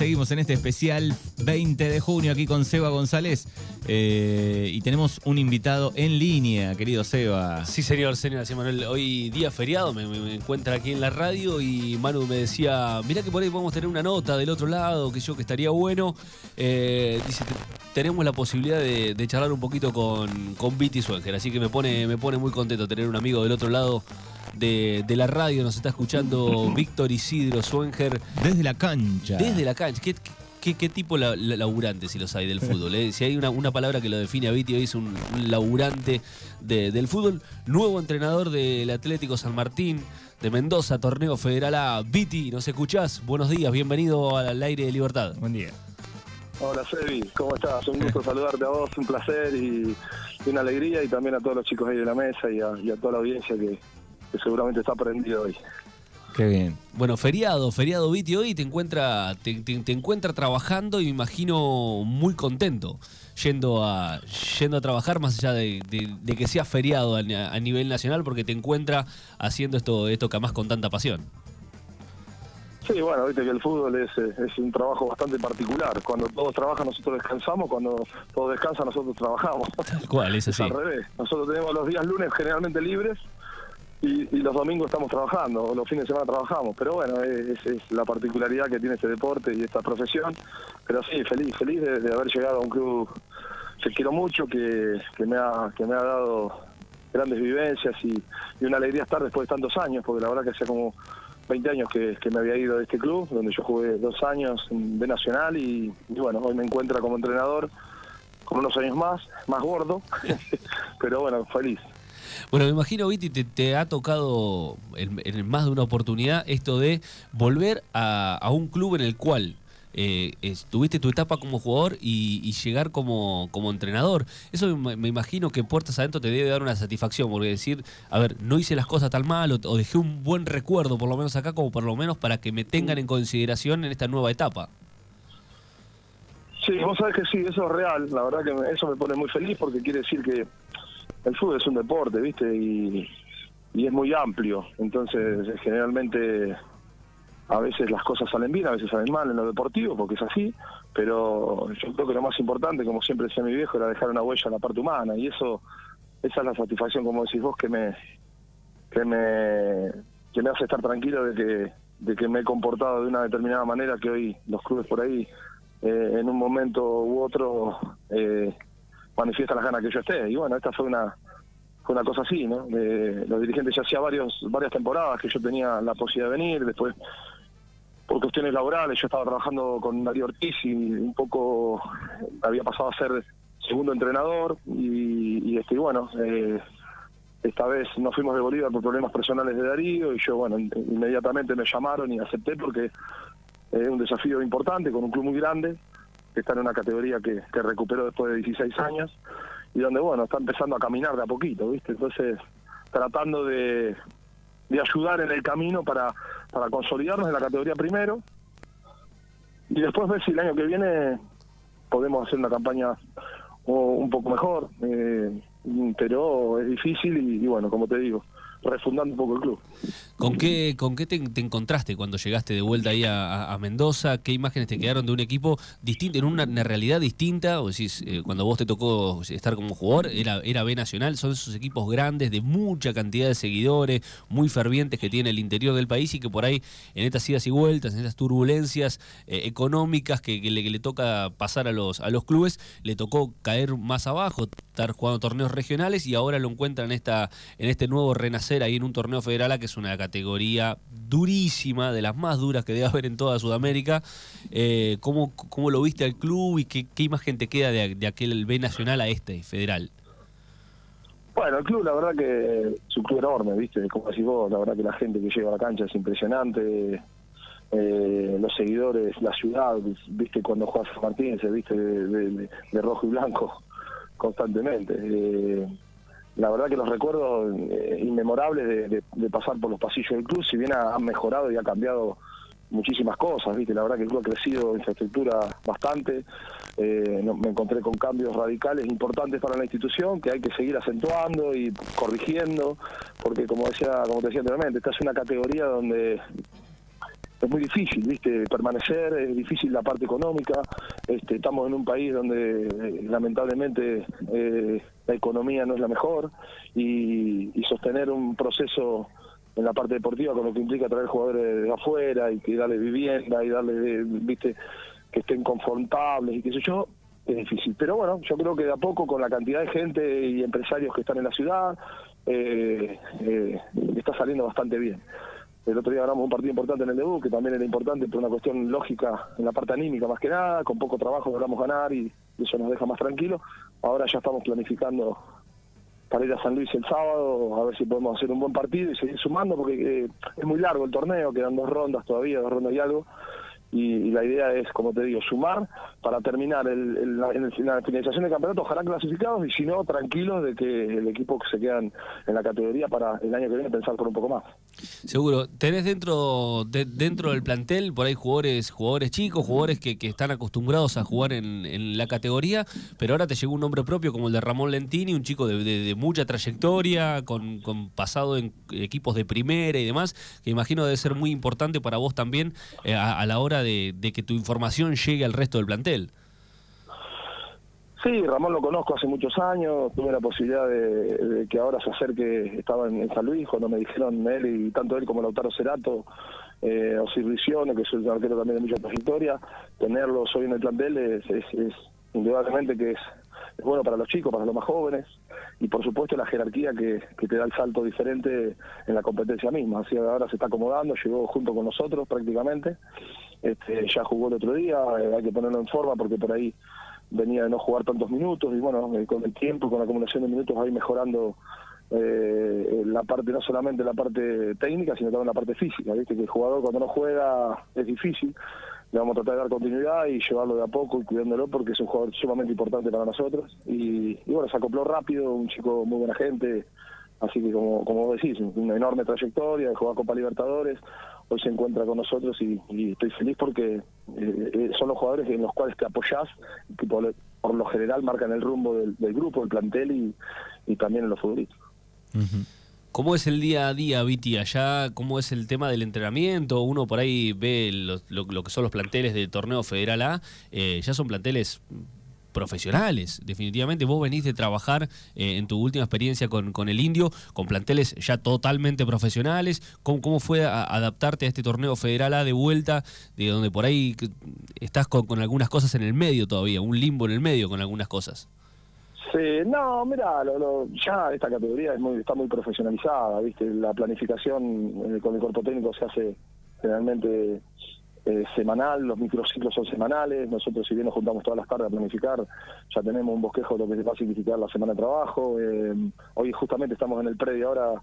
seguimos en este especial 20 de junio aquí con Seba González eh, y tenemos un invitado en línea, querido Seba. Sí, señor, señor, así Manuel. Hoy día feriado, me, me, encuentra aquí en la radio y Manu me decía, mirá que por ahí podemos tener una nota del otro lado, que yo que estaría bueno. Eh, dice, "Te- tenemos la posibilidad de, charlar un poquito con, con Viti Swenger, así que me pone, me pone muy contento tener un amigo del otro lado de, de la radio. Nos está escuchando Víctor Isidro Swenger Desde la cancha. desde la cancha. ¿Qué, qué, qué tipo la, la- laburante si los hay del fútbol? eh? Si hay una, una palabra que lo define a Viti hoy es un, un laburante de- del fútbol. Nuevo entrenador del Atlético San Martín de Mendoza, Torneo Federal A. Viti, ¿nos escuchás? Buenos días, bienvenido al aire de Libertad. Buen día. Hola Sebi, ¿cómo estás? Un gusto saludarte a vos, un placer y, y una alegría y también a todos los chicos ahí de la mesa y a, y a toda la audiencia que, que seguramente está aprendido hoy. Qué bien. Bueno, feriado, feriado Viti hoy te encuentra, te, te- te encuentra trabajando y me imagino muy contento yendo a, yendo a trabajar más allá de, de- de que sea feriado a, a nivel nacional porque te encuentra haciendo esto, esto que amás con tanta pasión. Sí, bueno, viste que el fútbol es, eh, es un trabajo bastante particular. Cuando todos trabajan nosotros descansamos, cuando todos descansan nosotros trabajamos. Tal cual, Es así. al revés. Nosotros tenemos los días lunes generalmente libres y, los domingos estamos trabajando, o los fines de semana trabajamos. Pero bueno, es, es la particularidad que tiene este deporte y esta profesión. Pero sí, feliz, feliz de, haber llegado a un club que quiero mucho, que, que, me, ha, que me ha dado grandes vivencias y, y una alegría estar después de tantos años, porque la verdad que hacía como 20 años que, me había ido de este club, donde yo jugué dos años de Nacional y, y bueno, hoy me encuentra como entrenador con unos años más, más gordo, pero bueno, feliz. Bueno, me imagino, Viti, te, ha tocado en, más de una oportunidad esto de volver a, a un club en el cual eh, tuviste tu etapa como jugador y, llegar como, como entrenador. Eso me, me imagino que puertas adentro te debe dar una satisfacción, porque decir, a ver, no hice las cosas tan mal o, o dejé un buen recuerdo, por lo menos acá, como por lo menos para que me tengan en consideración en esta nueva etapa. Sí, vos sabés que sí, eso es real, la verdad que me- eso me pone muy feliz porque quiere decir que el fútbol es un deporte, ¿viste? Y, es muy amplio, entonces generalmente a veces las cosas salen bien, a veces salen mal en lo deportivo, porque es así, pero yo creo que lo más importante, como siempre decía mi viejo, era dejar una huella en la parte humana, y eso, esa es la satisfacción, como decís vos, que me, que me, que me hace estar tranquilo de que, de que me he comportado de una determinada manera que hoy los clubes por ahí, eh, en un momento u otro, eh, manifiestan las ganas que yo esté. Y bueno, esta fue una fue una cosa así, ¿no? De- los dirigentes ya hacía varios varias temporadas que yo tenía la posibilidad de venir, después por cuestiones laborales yo estaba trabajando con Darío Ortiz y un poco había pasado a ser segundo entrenador y, y este bueno eh, esta vez nos fuimos de Bolívar por problemas personales de Darío y yo bueno in- inmediatamente me llamaron y acepté porque es un desafío importante con un club muy grande está en una categoría que, recuperó después de 16 años y donde bueno está empezando a caminar de a poquito viste entonces tratando de, de ayudar en el camino para, para consolidarnos en la categoría primero. Y después ver si el año que viene podemos hacer una campaña un poco mejor. Eh, pero es difícil y bueno como te digo refundando un poco el club ¿Con qué, con qué te, te encontraste cuando llegaste de vuelta ahí a, Mendoza? ¿Qué imágenes te quedaron de un equipo distinto, en una, realidad distinta? O decís, eh, cuando vos te tocó estar como jugador, era, era B Nacional, son esos equipos grandes de mucha cantidad de seguidores, muy fervientes que tiene el interior del país y que por ahí en estas idas y vueltas, en estas turbulencias eh, económicas que, que le, que le toca pasar a los, a los clubes, le tocó caer más abajo, estar jugando torneos regionales y ahora lo encuentran en, esta, en este nuevo renacer ahí en un torneo federal que es una categoría durísima, de las más duras que debe haber en toda Sudamérica. Eh, ¿cómo, ¿Cómo lo viste al club y qué, qué imagen te queda de, de aquel B nacional a este federal? Bueno, el club, la verdad que es un club enorme, ¿viste? Como decís vos, la verdad que la gente que llega a la cancha es impresionante. eh, los seguidores, la ciudad, ¿viste? Cuando juega San Martín se viste de rojo y blanco constantemente. Eh, la verdad que los recuerdos eh, inmemorables de, pasar por los pasillos del club, si bien ha- mejorado y ha cambiado muchísimas cosas, ¿viste? La verdad que el club ha crecido infraestructura bastante, eh, no- me encontré con cambios radicales importantes para la institución que hay que seguir acentuando y corrigiendo, porque como decía, como te decía anteriormente, esta es una categoría donde es muy difícil, ¿viste? Permanecer, es difícil la parte económica. Este, estamos en un país donde eh, lamentablemente eh, la economía no es la mejor y, sostener un proceso en la parte deportiva con lo que implica traer jugadores de afuera y, darle vivienda y darle, ¿viste? Que estén confortables y qué sé yo, es difícil. Pero bueno, yo creo que de a poco con la cantidad de gente y empresarios que están en la ciudad, eh, está saliendo bastante bien. El otro día ganamos un partido importante en el debut, que también era importante por una cuestión lógica en la parte anímica más que nada, con poco trabajo logramos ganar y eso nos deja más tranquilos. Ahora ya estamos planificando para ir a San Luis el sábado, a ver si podemos hacer un buen partido y seguir sumando, porque eh, es muy largo el torneo, quedan dos rondas todavía, dos rondas y algo, y, la idea es, como te digo, sumar para terminar el, el, la, finalización del campeonato, ojalá clasificados y si no, tranquilos de que el equipo que se quedan en la categoría para el año que viene pensar por un poco más. Seguro, tenés dentro de, dentro del plantel por ahí jugadores jugadores chicos, jugadores que, que están acostumbrados a jugar en, la categoría, pero ahora te llegó un nombre propio como el de Ramón Lentini, un chico de, de, mucha trayectoria, con, con, pasado en equipos de primera y demás, que imagino debe ser muy importante para vos también eh, a la hora de, que tu información llegue al resto del plantel. Sí, Ramón lo conozco hace muchos años, tuve la posibilidad de, que ahora se acerque, estaba en, San Luis, cuando me dijeron él y tanto él como Lautaro Cerato, eh, Osir que es un arquero también de mucha trayectoria, tenerlos hoy en el plantel es, es indudablemente que es es bueno para los chicos, para los más jóvenes, y por supuesto la jerarquía que, te da el salto diferente en la competencia misma. Así ahora se está acomodando, llegó junto con nosotros prácticamente, este, ya jugó el otro día, eh, hay que ponerlo en forma porque por ahí venía de no jugar tantos minutos, y bueno, eh, con el tiempo, con la acumulación de minutos va a ir mejorando eh, la parte, no solamente la parte técnica, sino también la parte física, viste que el jugador cuando no juega es difícil, le vamos a tratar de dar continuidad y llevarlo de a poco y cuidándolo porque es un jugador sumamente importante para nosotros. Y, bueno, se acopló rápido, un chico muy buena gente, así que como, como decís, una enorme trayectoria, de jugar Copa Libertadores, hoy se encuentra con nosotros y, estoy feliz porque eh, eh, son los jugadores en los cuales te apoyás, que por, lo general marcan el rumbo del, grupo, del plantel y, y también en los futbolistas. ¿Cómo es el día a día, Viti, allá? ¿Cómo es el tema del entrenamiento? Uno por ahí ve lo, que son los planteles del torneo federal A, eh, ya son planteles profesionales, definitivamente. Vos venís de trabajar eh, en tu última experiencia con, con, el Indio, con planteles ya totalmente profesionales. ¿Cómo, cómo fue adaptarte a este torneo federal A de vuelta, de donde por ahí estás con, con algunas cosas en el medio todavía, un limbo en el medio con algunas cosas? Sí, no, mira, lo, ya esta categoría es muy, está muy profesionalizada, ¿viste? La planificación eh, con el cuerpo técnico se hace generalmente eh, semanal, los microciclos son semanales, nosotros si bien nos juntamos todas las tardes a planificar, ya tenemos un bosquejo de lo que va a significar la semana de trabajo. Eh, hoy justamente estamos en el predio ahora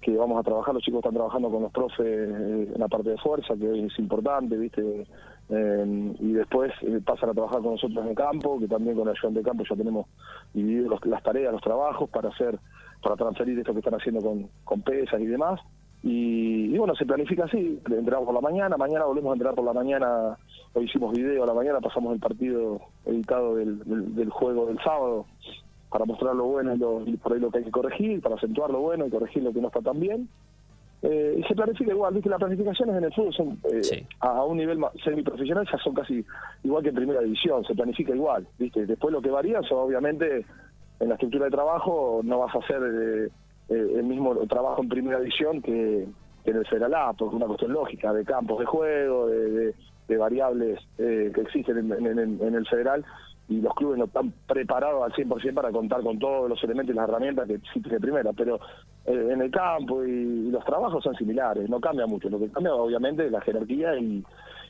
que vamos a trabajar, los chicos están trabajando con los profes en la parte de fuerza, que es importante, ¿viste? Eh, y después eh, pasan a trabajar con nosotros en el campo, que también con el ayudante de campo ya tenemos dividido las tareas, los trabajos para hacer, para transferir esto que están haciendo con, con pesas y demás. Y, bueno, se planifica así, entramos por la mañana, mañana volvemos a entrar por la mañana, hoy hicimos video a la mañana, pasamos el partido editado del, del, juego del sábado para mostrar lo bueno y, por ahí lo que hay que corregir, para acentuar lo bueno y corregir lo que no está tan bien. Eh, y se planifica igual, viste, las planificaciones en el fútbol son eh, a, un nivel semiprofesional ya son casi igual que en primera división, se planifica igual, viste. Después lo que varía son obviamente en la estructura de trabajo no vas a hacer eh, el mismo trabajo en primera división que, en el Federal A, por una cuestión lógica de campos de juego, de, variables que existen en el Federal y los clubes no están preparados al 100% para contar con todos los elementos y las herramientas que existen de primera, pero eh, en el campo y, los trabajos son similares, no cambia mucho, lo que cambia obviamente es la jerarquía y,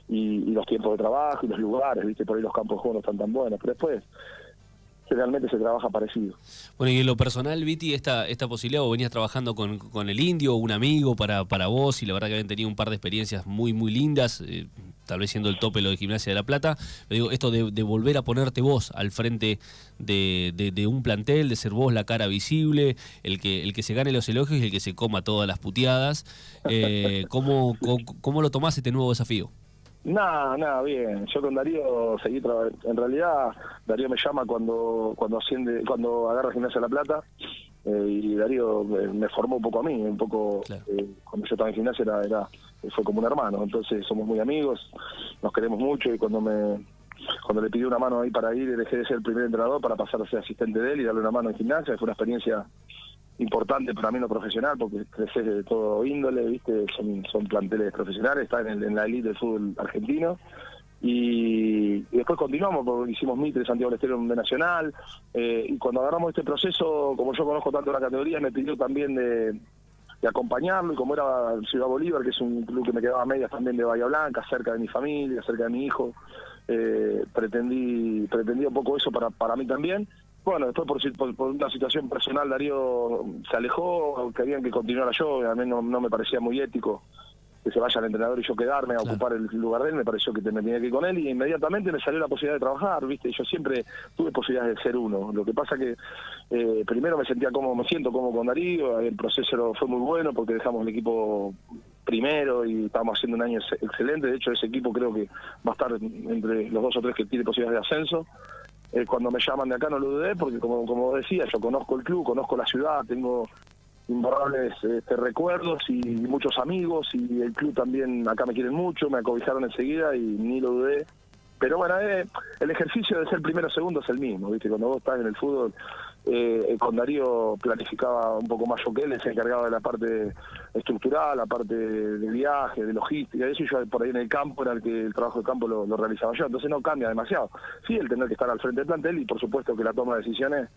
y, los tiempos de trabajo y los lugares, viste, por ahí los campos de juego no están tan buenos, pero después generalmente se trabaja parecido. Bueno, y en lo personal, Viti, esta, esta posibilidad, vos venías trabajando con, con el indio, un amigo para, para vos, y la verdad que habían tenido un par de experiencias muy, muy lindas, eh, tal vez siendo el tope lo de Gimnasia de la Plata, pero digo, esto de, volver a ponerte vos al frente de, un plantel, de ser vos la cara visible, el que, el que se gane los elogios y el que se coma todas las puteadas, eh, ¿cómo, cómo, lo tomás este nuevo desafío? Nada, nada, bien. Yo con Darío seguí En realidad, Darío me llama cuando cuando asciende, cuando agarra Gimnasia de la Plata. Eh, y Darío me formó un poco a mí, un poco, eh, cuando yo estaba en gimnasia era, era fue como un hermano, entonces somos muy amigos, nos queremos mucho y cuando me cuando le pidió una mano ahí para ir, dejé de ser el primer entrenador para pasar a ser asistente de él y darle una mano en gimnasia, fue una experiencia importante para mí no profesional porque creces de todo índole, viste, son, son planteles profesionales, están en, en la elite del fútbol argentino. Y, después continuamos porque hicimos Mitre, Santiago del Estero de Nacional eh, y cuando agarramos este proceso, como yo conozco tanto la categoría, me pidió también de, acompañarlo y como era Ciudad Bolívar, que es un club que me quedaba a medias también de Bahía Blanca, cerca de mi familia, cerca de mi hijo, eh, pretendí, pretendí un poco eso para, para mí también bueno, después por, por, una situación personal Darío se alejó, querían que continuara yo, a mí no, me parecía muy ético que se vaya el entrenador y yo quedarme a ocupar el lugar de él, me pareció que me tenía que ir con él y inmediatamente me salió la posibilidad de trabajar, ¿viste? Yo siempre tuve posibilidades de ser uno. Lo que pasa que eh, primero me sentía como, me siento como con Darío, el proceso fue muy bueno porque dejamos el equipo primero y estábamos haciendo un año excelente. De hecho, ese equipo creo que va a estar entre los dos o tres que tiene posibilidades de ascenso. Eh, cuando me llaman de acá no lo dudé porque como, como decía, yo conozco el club, conozco la ciudad, tengo imborrables este, recuerdos y, muchos amigos y el club también acá me quieren mucho, me acobijaron enseguida y ni lo dudé. Pero bueno, eh, el ejercicio de ser primero o segundo es el mismo, ¿viste? Cuando vos estás en el fútbol, eh, con Darío planificaba un poco más yo que él, se encargaba de la parte estructural, la parte de viaje, de logística, eso yo por ahí en el campo era el que el trabajo de campo lo, realizaba yo, entonces no cambia demasiado. Sí, el tener que estar al frente del plantel y por supuesto que la toma de decisiones,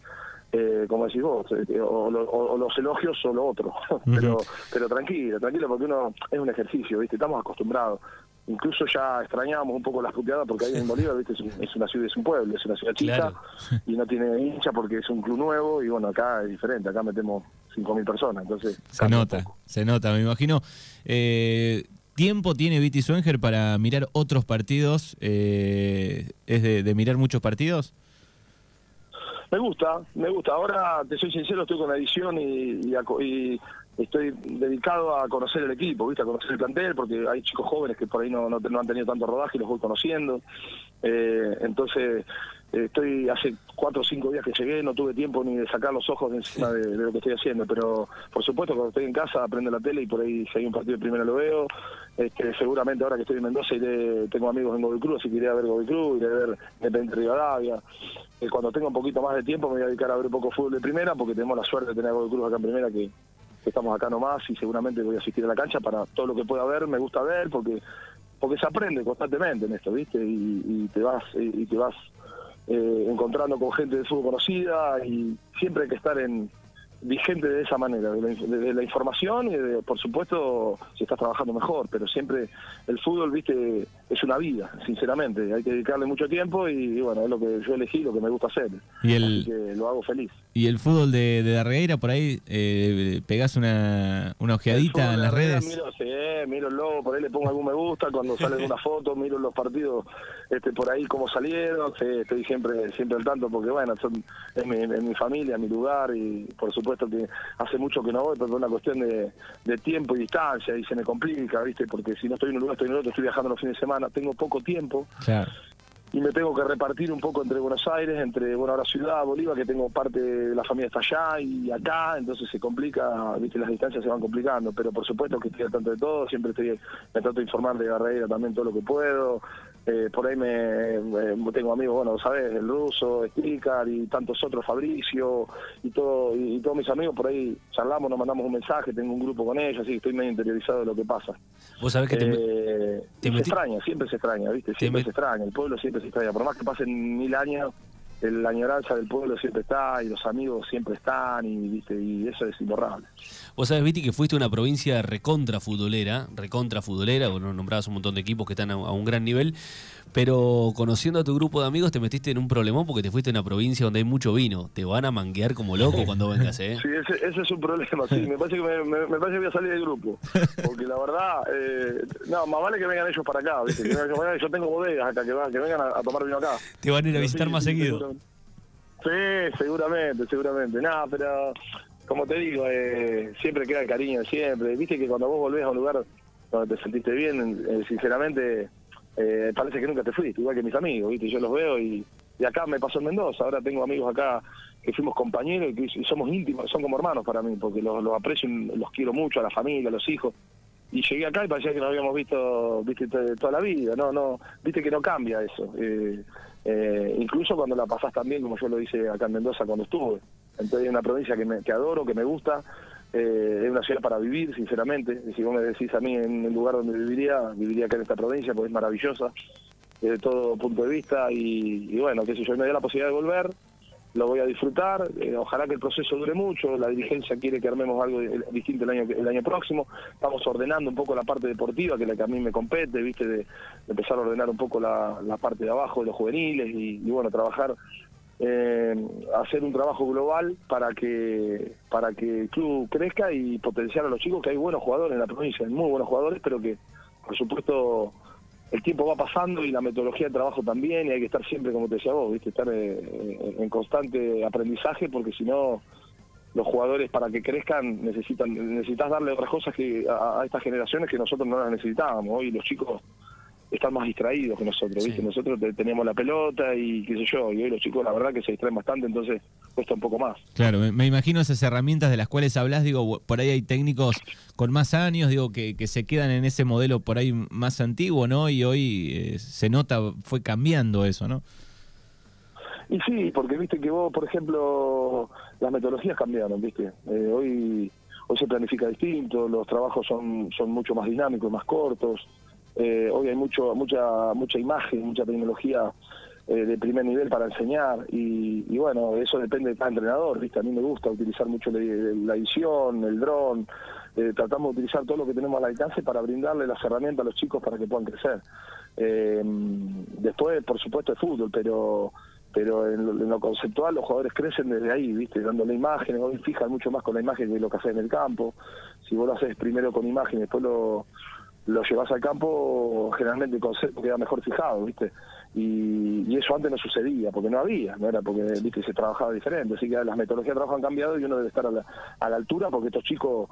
eh, como decís vos, eh, o, los elogios o lo otro, pero, pero tranquilo, tranquilo porque uno es un ejercicio, ¿viste? Estamos acostumbrados incluso ya extrañábamos un poco las puteadas porque ahí en Bolívar ¿viste? Es, una ciudad, es un pueblo, es una ciudad chica y no tiene hincha porque es un club nuevo y bueno, acá es diferente, acá metemos 5.000 personas, entonces... Se nota, se nota, me imagino. Eh, ¿Tiempo tiene Viti Swenger para mirar otros partidos? Eh, ¿Es de, mirar muchos partidos? Me gusta, me gusta. Ahora, te soy sincero, estoy con la edición y, y estoy dedicado a conocer el equipo, ¿viste? a conocer el plantel, porque hay chicos jóvenes que por ahí no, no, han tenido tanto rodaje y los voy conociendo. Eh, entonces, eh, estoy hace cuatro o cinco días que llegué, no tuve tiempo ni de sacar los ojos de encima de, lo que estoy haciendo, pero por supuesto cuando estoy en casa aprendo la tele y por ahí si hay un partido primero lo veo. Este, seguramente ahora que estoy en Mendoza iré, tengo amigos en Godoy Cruz, así que iré a ver Godoy Cruz, iré a ver Independiente Rivadavia. Eh, cuando tenga un poquito más de tiempo me voy a dedicar a ver un poco fútbol de primera, porque tenemos la suerte de tener a Godoy Cruz acá en primera que estamos acá nomás y seguramente voy a asistir a la cancha para todo lo que pueda ver, me gusta ver porque porque se aprende constantemente en esto, ¿viste? Y, te vas y te vas eh, encontrando con gente de fútbol conocida y siempre hay que estar en, vigente de esa manera, de la, información y de, por supuesto si estás trabajando mejor, pero siempre el fútbol, viste, es una vida, sinceramente, hay que dedicarle mucho tiempo y, bueno, es lo que yo elegí, lo que me gusta hacer, y el, que lo hago feliz. ¿Y el fútbol de, de Darreira por ahí eh, pegás una, una ojeadita en las redes? Miro, sí, miro el logo, por ahí le pongo algún me gusta, cuando sale una foto, miro los partidos este por ahí cómo salieron, estoy siempre siempre al tanto porque bueno, son, es mi, mi familia, mi lugar y por supuesto que hace mucho que no voy, pero es una cuestión de, tiempo y distancia y se me complica, ¿viste? Porque si no estoy en un lugar, estoy en otro, estoy viajando los fines de semana, tengo poco tiempo. Y me tengo que repartir un poco entre Buenos Aires, entre, bueno, ahora Ciudad, Bolívar, que tengo parte de la familia está allá y acá, entonces se complica, viste, las distancias se van complicando, pero por supuesto que estoy al tanto de todo, siempre estoy, me trato de informar de Garreira también todo lo que puedo, eh, por ahí me, tengo amigos, bueno, sabes, el ruso, Sticar y tantos otros, Fabricio y todo y, todos mis amigos por ahí charlamos, nos mandamos un mensaje, tengo un grupo con ellos, así que estoy medio interiorizado de lo que pasa. Vos sabés que te, eh, se extraña, siempre se extraña, ¿viste? Siempre se extraña, el pueblo siempre se extraña, por más que pasen mil años, la añoranza del pueblo siempre está y los amigos siempre están y, ¿viste? y eso es imborrable. Vos sabés, Viti, que fuiste una provincia recontra futbolera, recontra futbolera, vos nombrabas un montón de equipos que están a, un gran nivel, pero conociendo a tu grupo de amigos te metiste en un problemón porque te fuiste a una provincia donde hay mucho vino. Te van a manguear como loco cuando vengas, ¿eh? Sí, ese, es un problema, sí. Me parece, que me, parece que voy a salir del grupo. Porque la verdad, eh, no, más vale que vengan ellos para acá, ¿viste? yo tengo bodegas acá, que, vengan a, tomar vino acá. Te van a ir a visitar más seguido. Sí, seguramente, seguramente. Nada, pero como te digo, eh, siempre queda el cariño, siempre. Viste que cuando vos volvés a un lugar donde te sentiste bien, eh, sinceramente, eh, parece que nunca te fuiste, igual que mis amigos, ¿viste? Yo los veo y, acá me pasó en Mendoza, ahora tengo amigos acá que fuimos compañeros y, somos íntimos, son como hermanos para mí, porque los, los aprecio, los quiero mucho, a la familia, a los hijos. Y llegué acá y parecía que no habíamos visto viste toda la vida. No no viste que no cambia eso. Eh, eh, incluso cuando la pasás también como yo lo hice acá en Mendoza cuando estuve. Entonces es una provincia que, me, que adoro que me gusta. Eh, es una ciudad para vivir sinceramente. Si vos me decís a mí en el lugar donde viviría viviría acá en esta provincia porque es maravillosa desde todo punto de vista. Y, bueno qué sé yo me dio la posibilidad de volver lo voy a disfrutar, eh, ojalá que el proceso dure mucho, la dirigencia quiere que armemos algo distinto el año el año próximo, estamos ordenando un poco la parte deportiva, que es la que a mí me compete, viste, de, empezar a ordenar un poco la, parte de abajo de los juveniles y, bueno, trabajar, eh, hacer un trabajo global para que, para que el club crezca y potenciar a los chicos, que hay buenos jugadores en la provincia, hay muy buenos jugadores, pero que por supuesto el tiempo va pasando y la metodología de trabajo también y hay que estar siempre, como te decía vos, ¿viste? estar eh, en constante aprendizaje porque si no los jugadores para que crezcan necesitan necesitas darle otras cosas que a, estas generaciones que nosotros no las necesitábamos. Hoy los chicos están más distraídos que nosotros, ¿viste? Nosotros teníamos la pelota y qué sé yo, y hoy los chicos la verdad que se distraen bastante, entonces cuesta un poco más. Claro, me, imagino esas herramientas de las cuales hablas, digo, por ahí hay técnicos con más años, digo, que, que se quedan en ese modelo por ahí más antiguo, ¿no? Y hoy eh, se nota, fue cambiando eso, ¿no? Y sí, porque viste que vos, por ejemplo, las metodologías cambiaron, viste. Eh, hoy hoy se planifica distinto, los trabajos son, son mucho más dinámicos, más cortos. Eh, hoy hay mucho, mucha, mucha imagen, mucha tecnología eh, de primer nivel para enseñar y, bueno, eso depende de cada entrenador, ¿viste? A mí me gusta utilizar mucho la, edición, el dron, eh, tratamos de utilizar todo lo que tenemos al alcance para brindarle las herramientas a los chicos para que puedan crecer. después, por supuesto, el fútbol, pero pero en lo, conceptual los jugadores crecen desde ahí, ¿viste? Dándole imágenes, hoy fijan mucho más con la imagen que lo que haces en el campo. Si vos lo haces primero con imagen, después lo lo llevas al campo, generalmente el concepto queda mejor fijado, ¿viste? Y, eso antes no sucedía, porque no había, no era porque, ¿viste? Se trabajaba diferente, así que las metodologías de trabajo han cambiado y uno debe estar a la, a la altura porque estos chicos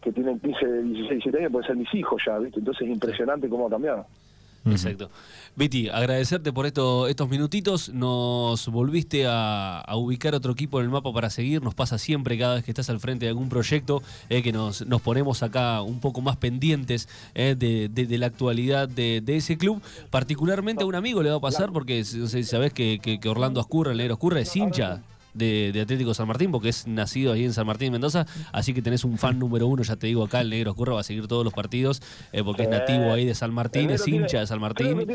que tienen 15, 16, 17 años pueden ser mis hijos ya, ¿viste? Entonces es impresionante cómo ha cambiado. Exacto. Viti, agradecerte por esto, estos minutitos. Nos volviste a, ubicar otro equipo en el mapa para seguir. Nos pasa siempre cada vez que estás al frente de algún proyecto eh, que nos, nos ponemos acá un poco más pendientes eh, de, la actualidad de, ese club. Particularmente a un amigo le va a pasar porque sabes que, que, Orlando Ascurra, el negro Ascurra, es hincha de, Atlético San Martín, porque es nacido ahí en San Martín, Mendoza. Así que tenés un fan número uno, ya te digo acá, el Negro Curra va a seguir todos los partidos, eh, porque es nativo ahí de San Martín, es hincha de San Martín.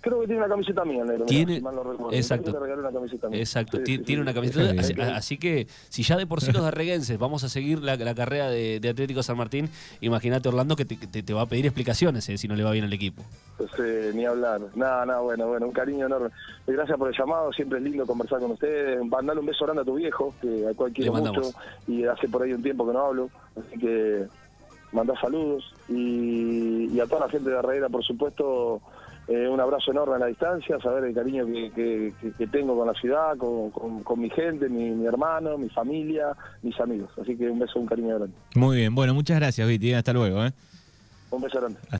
Creo que tiene una camiseta mía, negro. Tiene, exacto. exacto. tiene una camiseta. Así, que si ya de por sí los arreguenses vamos a seguir la, carrera de, Atlético San Martín, imagínate Orlando que te, va a pedir explicaciones eh, si no le va bien al equipo. Pues, eh, ni hablar. Nada, nada, bueno, bueno, un cariño enorme. Gracias por el llamado, siempre es lindo conversar con ustedes. Mandale un beso grande a tu viejo, que a cual quiero mucho, y hace por ahí un tiempo que no hablo, así que mandá saludos. Y, a toda la gente de Arreguera, por supuesto, eh, un abrazo enorme a la distancia, saber el cariño que, tengo con la ciudad, con, mi gente, mi, hermano, mi familia, mis amigos. Así que un beso, un cariño grande. Muy bien, bueno, muchas gracias, Viti. Hasta luego. ¿eh? Un beso grande.